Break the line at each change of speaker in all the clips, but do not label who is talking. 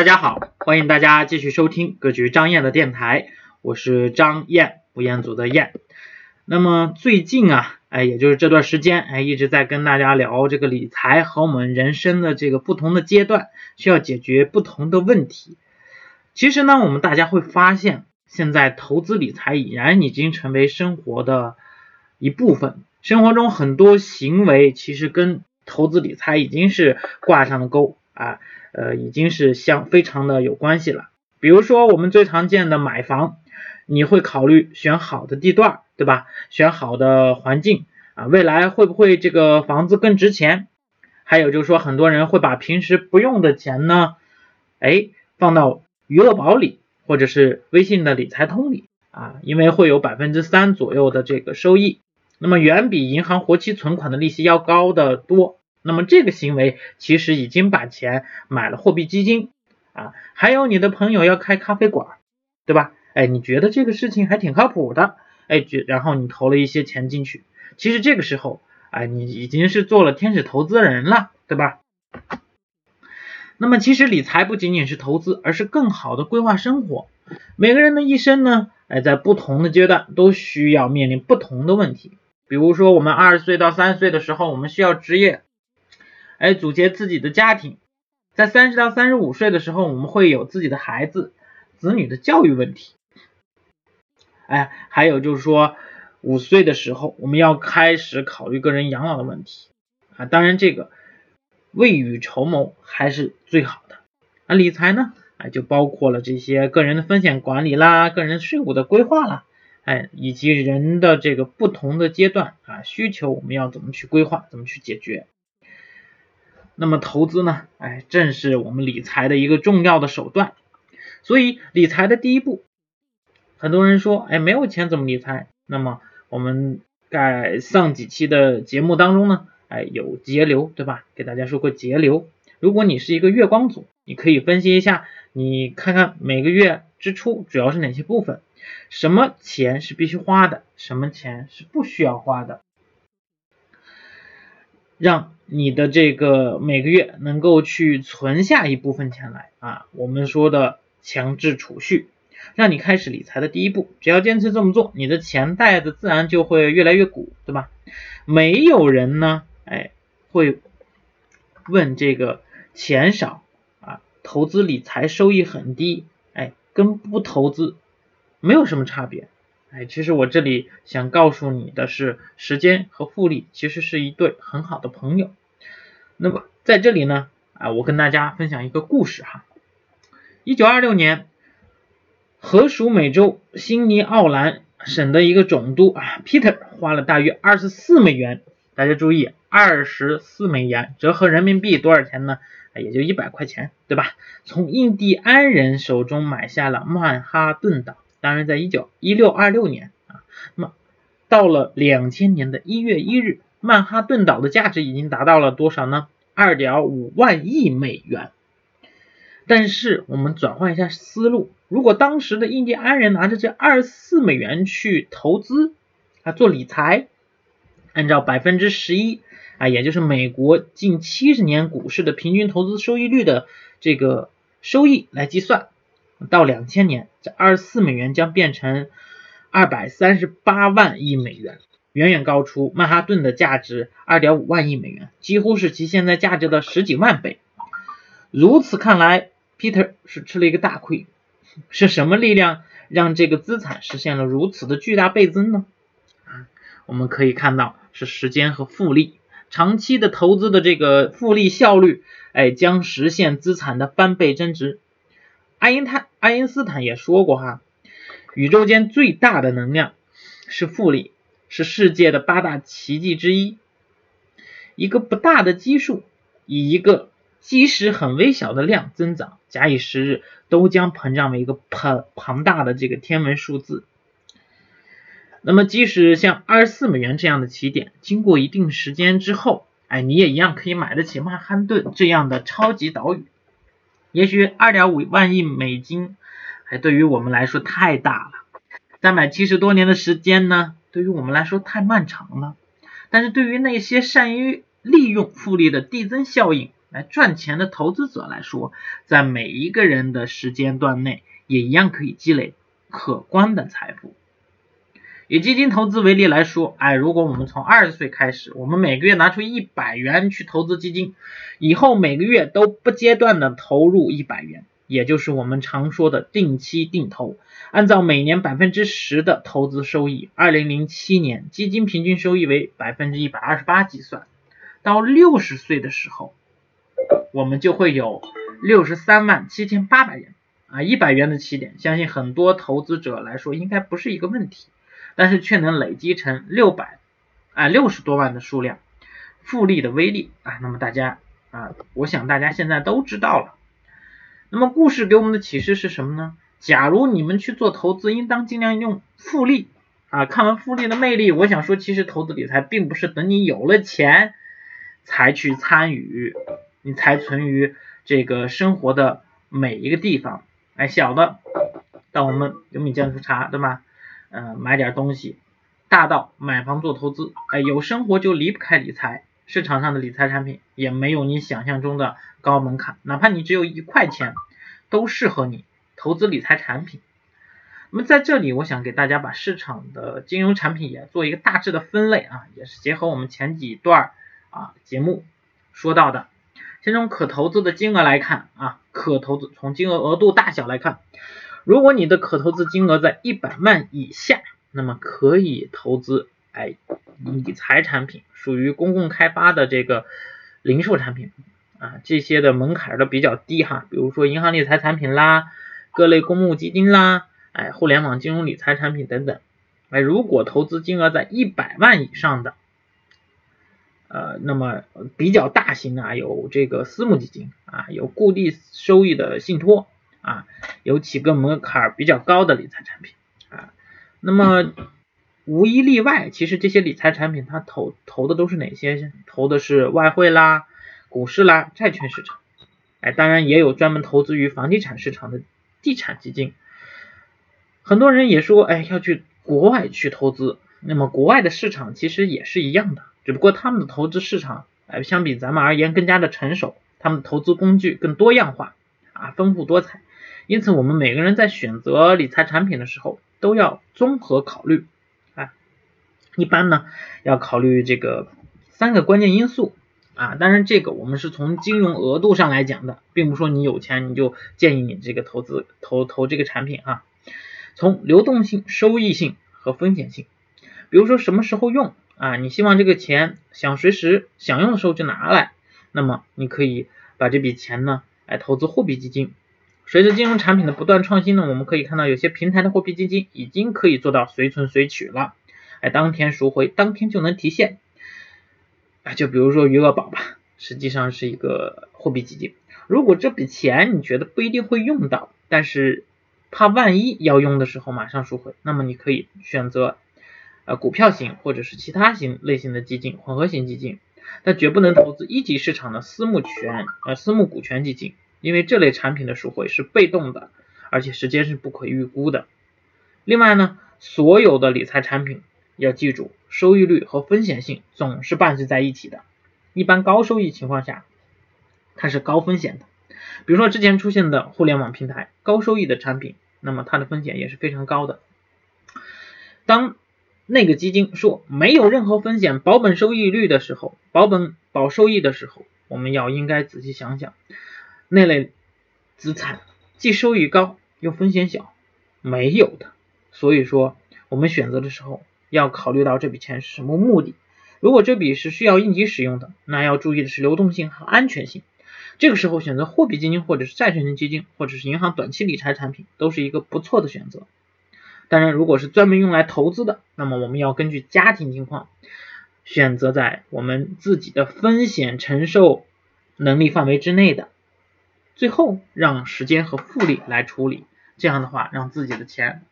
大家好，欢迎大家继续收听格局张燕的电台，我是张燕，不彦祖的燕。那么最近啊，哎，也就是这段时间，哎，一直在跟大家聊这个理财和我们人生的这个不同的阶段需要解决不同的问题。其实呢，我们大家会发现，现在投资理财已然已经成为生活的一部分，生活中很多行为其实跟投资理财已经是挂上了钩啊。呃，已经是相非常的有关系了。比如说我们最常见的买房，你会考虑选好的地段，对吧？选好的环境啊，未来会不会这个房子更值钱？还有就是说，很多人会把平时不用的钱呢，哎，放到余额宝里，或者是微信的理财通里啊，因为会有百分之三左右的这个收益，那么远比银行活期存款的利息要高得多。那么这个行为其实已经把钱买了货币基金啊，还有你的朋友要开咖啡馆，对吧？哎，你觉得这个事情还挺靠谱的，哎，觉然后你投了一些钱进去，其实这个时候，哎，你已经是做了天使投资人了，对吧？那么其实理财不仅仅是投资，而是更好的规划生活。每个人的一生呢，哎，在不同的阶段都需要面临不同的问题。比如说我们二十岁到三十岁的时候，我们需要职业。哎，组建自己的家庭，在三十到三十五岁的时候，我们会有自己的孩子、子女的教育问题。哎，还有就是说，五岁的时候，我们要开始考虑个人养老的问题啊。当然，这个未雨绸缪还是最好的。啊，理财呢，哎，就包括了这些个人的风险管理啦，个人税务的规划啦，哎，以及人的这个不同的阶段啊需求，我们要怎么去规划，怎么去解决。那么投资呢？哎，正是我们理财的一个重要的手段。所以理财的第一步，很多人说，哎，没有钱怎么理财？那么我们在上几期的节目当中呢，哎，有节流，对吧？给大家说过节流。如果你是一个月光族，你可以分析一下，你看看每个月支出主要是哪些部分，什么钱是必须花的，什么钱是不需要花的，让。你的这个每个月能够去存下一部分钱来啊，我们说的强制储蓄，让你开始理财的第一步。只要坚持这么做，你的钱袋子自然就会越来越鼓，对吧？没有人呢，哎，会问这个钱少啊，投资理财收益很低，哎，跟不投资没有什么差别。哎，其实我这里想告诉你的是，时间和复利其实是一对很好的朋友。那么在这里呢，啊，我跟大家分享一个故事哈。一九二六年，荷属美洲新尼奥兰省的一个总督啊，Peter 花了大约二十四美元，大家注意，二十四美元折合人民币多少钱呢？也就一百块钱，对吧？从印第安人手中买下了曼哈顿岛。当然，在一九一六二六年啊，那么到了两千年的一月一日。曼哈顿岛的价值已经达到了多少呢？二点五万亿美元。但是我们转换一下思路，如果当时的印第安人拿着这二十四美元去投资啊做理财，按照百分之十一啊，也就是美国近七十年股市的平均投资收益率的这个收益来计算，到两千年，这二十四美元将变成二百三十八万亿美元。远远高出曼哈顿的价值二点五万亿美元，几乎是其现在价值的十几万倍。如此看来，Peter 是吃了一个大亏。是什么力量让这个资产实现了如此的巨大倍增呢？啊，我们可以看到是时间和复利，长期的投资的这个复利效率，哎，将实现资产的翻倍增值。爱因泰爱因斯坦也说过哈，宇宙间最大的能量是复利。是世界的八大奇迹之一，一个不大的基数，以一个即使很微小的量增长，假以时日，都将膨胀为一个庞庞大的这个天文数字。那么，即使像二十四美元这样的起点，经过一定时间之后，哎，你也一样可以买得起曼哈顿这样的超级岛屿。也许二点五万亿美金，还对于我们来说太大了。三百七十多年的时间呢？对于我们来说太漫长了，但是对于那些善于利用复利的递增效应来赚钱的投资者来说，在每一个人的时间段内，也一样可以积累可观的财富。以基金投资为例来说，哎，如果我们从二十岁开始，我们每个月拿出一百元去投资基金，以后每个月都不间断的投入一百元，也就是我们常说的定期定投，按照每年百分之十的投资收益，二零零七年基金平均收益为百分之一百二十八计算，到六十岁的时候，我们就会有六十三万七千八百元啊，一百元的起点，相信很多投资者来说应该不是一个问题。但是却能累积成六百啊六十多万的数量，复利的威力啊，那么大家啊，我想大家现在都知道了。那么故事给我们的启示是什么呢？假如你们去做投资，应当尽量用复利啊。看完复利的魅力，我想说，其实投资理财并不是等你有了钱才去参与，你才存于这个生活的每一个地方。哎，小的到我们有米酱醋茶，对吗？嗯，买点东西，大到买房做投资，哎，有生活就离不开理财。市场上的理财产品也没有你想象中的高门槛，哪怕你只有一块钱，都适合你投资理财产品。那么在这里，我想给大家把市场的金融产品也做一个大致的分类啊，也是结合我们前几段啊节目说到的。先从可投资的金额来看啊，可投资从金额额度大小来看。如果你的可投资金额在一百万以下，那么可以投资哎理财产品，属于公共开发的这个零售产品啊，这些的门槛都比较低哈，比如说银行理财产品啦，各类公募基金啦，哎互联网金融理财产品等等，哎如果投资金额在一百万以上的，呃那么比较大型的有这个私募基金啊，有固定收益的信托。啊，有几个门槛比较高的理财产品啊，那么无一例外，其实这些理财产品它投投的都是哪些？投的是外汇啦、股市啦、债券市场，哎，当然也有专门投资于房地产市场的地产基金。很多人也说，哎，要去国外去投资，那么国外的市场其实也是一样的，只不过他们的投资市场，哎，相比咱们而言更加的成熟，他们的投资工具更多样化啊，丰富多彩。因此，我们每个人在选择理财产品的时候，都要综合考虑啊。一般呢，要考虑这个三个关键因素啊。当然，这个我们是从金融额度上来讲的，并不说你有钱你就建议你这个投资投投这个产品啊。从流动性、收益性和风险性，比如说什么时候用啊？你希望这个钱想随时想用的时候就拿来，那么你可以把这笔钱呢来投资货币基金。随着金融产品的不断创新呢，我们可以看到有些平台的货币基金已经可以做到随存随取了，哎，当天赎回，当天就能提现，啊，就比如说余额宝吧，实际上是一个货币基金。如果这笔钱你觉得不一定会用到，但是怕万一要用的时候马上赎回，那么你可以选择呃股票型或者是其他型类型的基金，混合型基金，但绝不能投资一级市场的私募权呃私募股权基金。因为这类产品的赎回是被动的，而且时间是不可预估的。另外呢，所有的理财产品要记住，收益率和风险性总是伴随在一起的。一般高收益情况下，它是高风险的。比如说之前出现的互联网平台高收益的产品，那么它的风险也是非常高的。当那个基金说没有任何风险、保本收益率的时候，保本保收益的时候，我们要应该仔细想想。那类资产既收益高又风险小，没有的。所以说，我们选择的时候要考虑到这笔钱是什么目的。如果这笔是需要应急使用的，那要注意的是流动性和安全性。这个时候选择货币基金或者是债券型基金，或者是银行短期理财产品，都是一个不错的选择。当然，如果是专门用来投资的，那么我们要根据家庭情况，选择在我们自己的风险承受能力范围之内的。最后让时间和复利来处理，这样的话让自己的钱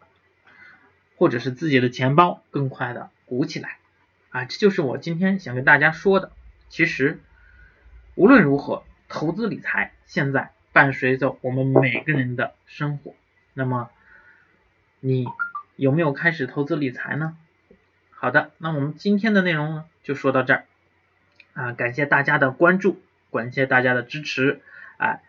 或者是自己的钱包更快的鼓起来啊！这就是我今天想跟大家说的。其实无论如何，投资理财现在伴随着我们每个人的生活。那么你有没有开始投资理财呢？好的，那我们今天的内容呢就说到这儿啊！感谢大家的关注。感谢大家的支持，哎，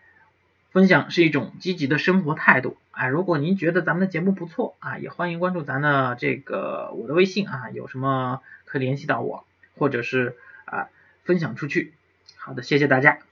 分享是一种积极的生活态度，啊，如果您觉得咱们的节目不错啊，也欢迎关注咱的这个我的微信啊，有什么可以联系到我，或者是啊分享出去。好的，谢谢大家。